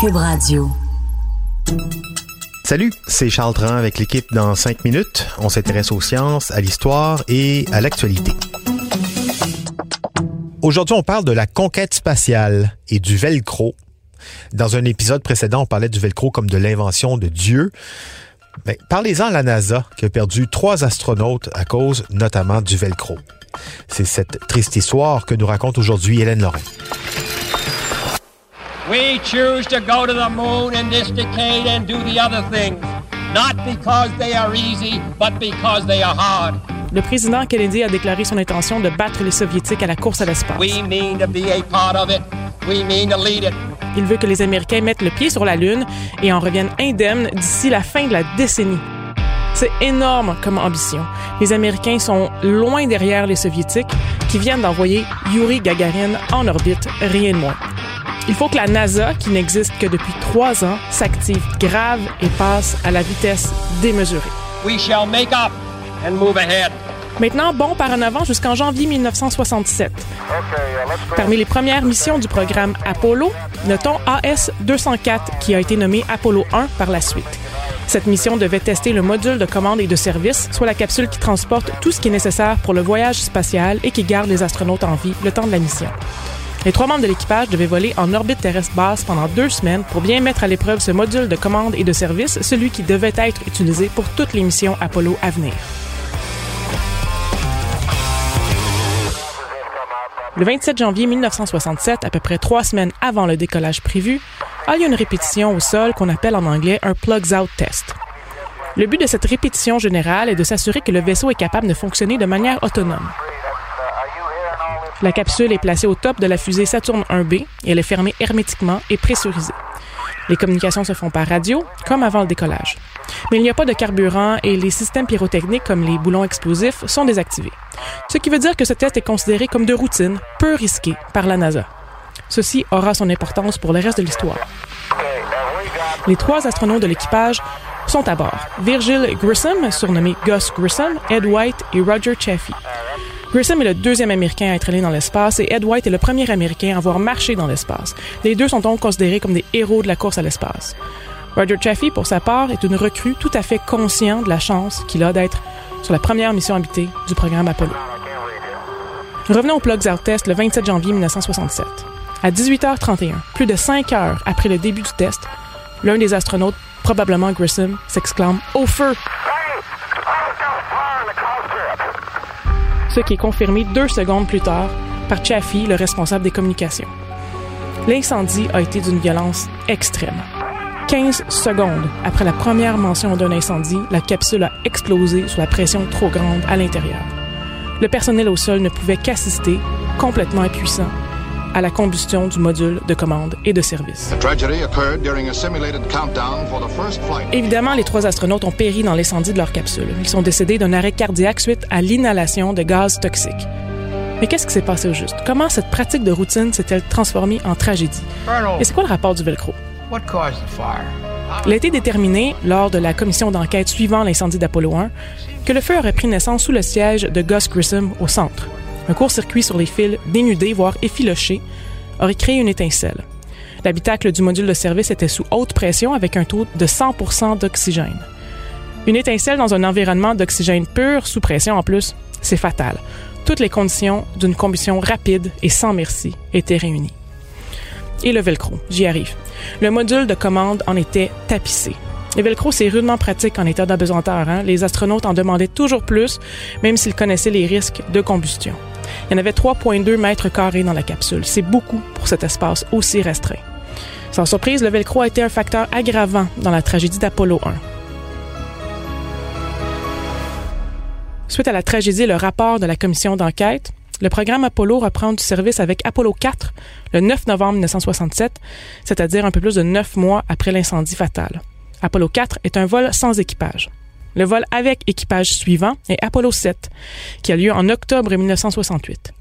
Cube Radio. Salut, c'est Charles Tran avec l'équipe dans 5 minutes. On s'intéresse aux sciences, à l'histoire et à l'actualité. Aujourd'hui, on parle de la conquête spatiale et du velcro. Dans un épisode précédent, on parlait du velcro comme de l'invention de Dieu. Ben, Parlez-en à la NASA qui a perdu trois astronautes à cause notamment du velcro. C'est cette triste histoire que nous raconte aujourd'hui Hélène Lorrain. We choose to go to the moon in this decade and do the other things, not because they are easy, but because they are hard. Le président Kennedy a déclaré son intention de battre les Soviétiques à la course à l'espace. We mean to be a part of it. We mean to lead it. Il veut que les Américains mettent le pied sur la Lune et en reviennent indemnes d'ici la fin de la décennie. C'est énorme comme ambition. Les Américains sont loin derrière les Soviétiques qui viennent d'envoyer Yuri Gagarin en orbite, rien de moins. Il faut que la NASA, qui n'existe que depuis trois ans, s'active grave et passe à la vitesse démesurée. We shall make up and move ahead. Maintenant, bon par en avant jusqu'en janvier 1967. Parmi les premières missions du programme Apollo, notons AS-204 qui a été nommé Apollo 1 par la suite. Cette mission devait tester le module de commande et de service, soit la capsule qui transporte tout ce qui est nécessaire pour le voyage spatial et qui garde les astronautes en vie le temps de la mission. Les trois membres de l'équipage devaient voler en orbite terrestre basse pendant deux semaines pour bien mettre à l'épreuve ce module de commande et de service, celui qui devait être utilisé pour toutes les missions Apollo à venir. Le 27 janvier 1967, à peu près trois semaines avant le décollage prévu, a lieu une répétition au sol qu'on appelle en anglais un plugs out test. Le but de cette répétition générale est de s'assurer que le vaisseau est capable de fonctionner de manière autonome. La capsule est placée au top de la fusée Saturne 1B et elle est fermée hermétiquement et pressurisée. Les communications se font par radio, comme avant le décollage. Mais il n'y a pas de carburant et les systèmes pyrotechniques comme les boulons explosifs sont désactivés. Ce qui veut dire que ce test est considéré comme de routine, peu risqué par la NASA. Ceci aura son importance pour le reste de l'histoire. Les trois astronautes de l'équipage sont à bord. Virgil Grissom, surnommé Gus Grissom, Ed White et Roger Chaffee. Grissom est le deuxième Américain à être allé dans l'espace et Ed White est le premier Américain à avoir marché dans l'espace. Les deux sont donc considérés comme des héros de la course à l'espace. Roger Chaffee, pour sa part, est une recrue tout à fait conscient de la chance qu'il a d'être sur la première mission habitée du programme Apollo. Revenons au Plugs Out Test le 27 janvier 1967. À 18h31, plus de 5 heures après le début du test, l'un des astronautes, probablement Grissom, s'exclame Au feu! Ce qui est confirmé deux secondes plus tard par Chaffee, le responsable des communications. L'incendie a été d'une violence extrême. 15 secondes après la première mention d'un incendie, la capsule a explosé sous la pression trop grande à l'intérieur. Le personnel au sol ne pouvait qu'assister, complètement impuissant, à la combustion du module de commande et de service. Évidemment, les trois astronautes ont péri dans l'incendie de leur capsule. Ils sont décédés d'un arrêt cardiaque suite à l'inhalation de gaz toxiques. Mais qu'est-ce qui s'est passé au juste? Comment cette pratique de routine s'est-elle transformée en tragédie? Et c'est quoi le rapport du velcro? Il a été déterminé, lors de la commission d'enquête suivant l'incendie d'Apollo 1, que le feu aurait pris naissance sous le siège de Gus Grissom au centre. Un court-circuit sur les fils dénudés, voire effilochés, aurait créé une étincelle. L'habitacle du module de service était sous haute pression avec un taux de 100% d'oxygène. Une étincelle dans un environnement d'oxygène pur, sous pression en plus, c'est fatal. Toutes les conditions d'une combustion rapide et sans merci étaient réunies. Et le velcro, j'y arrive. Le module de commande en était tapissé. Le velcro, c'est rudement pratique en état d'apesanteur. Hein? Les astronautes en demandaient toujours plus, même s'ils connaissaient les risques de combustion. Il y en avait 3,2 mètres carrés dans la capsule. C'est beaucoup pour cet espace aussi restreint. Sans surprise, le velcro a été un facteur aggravant dans la tragédie d'Apollo 1. Suite à la tragédie le rapport de la commission d'enquête, le programme Apollo reprend du service avec Apollo 4 le 9 novembre 1967, c'est-à-dire un peu plus de neuf mois après l'incendie fatal. Apollo 4 est un vol sans équipage. Le vol avec équipage suivant est Apollo 7, qui a lieu en octobre 1968.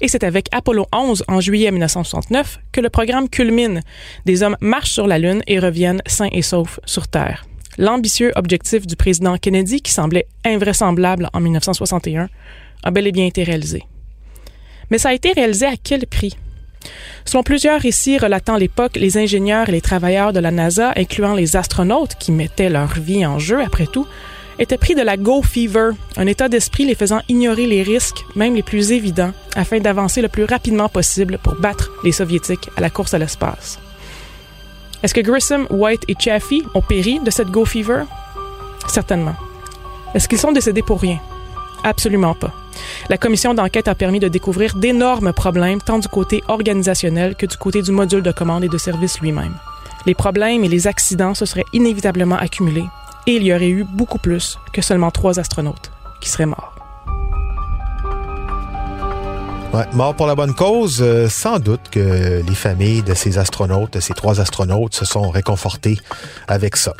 Et c'est avec Apollo 11 en juillet 1969 que le programme culmine. Des hommes marchent sur la Lune et reviennent sains et saufs sur Terre. L'ambitieux objectif du président Kennedy, qui semblait invraisemblable en 1961, a bel et bien été réalisé. Mais ça a été réalisé à quel prix? Selon plusieurs récits relatant l'époque, les ingénieurs et les travailleurs de la NASA, incluant les astronautes qui mettaient leur vie en jeu après tout, étaient pris de la go fever, un état d'esprit les faisant ignorer les risques, même les plus évidents, afin d'avancer le plus rapidement possible pour battre les soviétiques à la course à l'espace. Est-ce que Grissom, White et Chaffee ont péri de cette go fever? Certainement. Est-ce qu'ils sont décédés pour rien? Absolument pas. La commission d'enquête a permis de découvrir d'énormes problèmes tant du côté organisationnel que du côté du module de commande et de service lui-même. Les problèmes et les accidents se seraient inévitablement accumulés et il y aurait eu beaucoup plus que seulement trois astronautes qui seraient morts. Mort pour la bonne cause, euh, sans doute que les familles de ces astronautes, de ces trois astronautes, se sont réconfortées avec ça.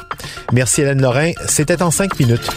Merci Hélène Lorrain. C'était en cinq minutes.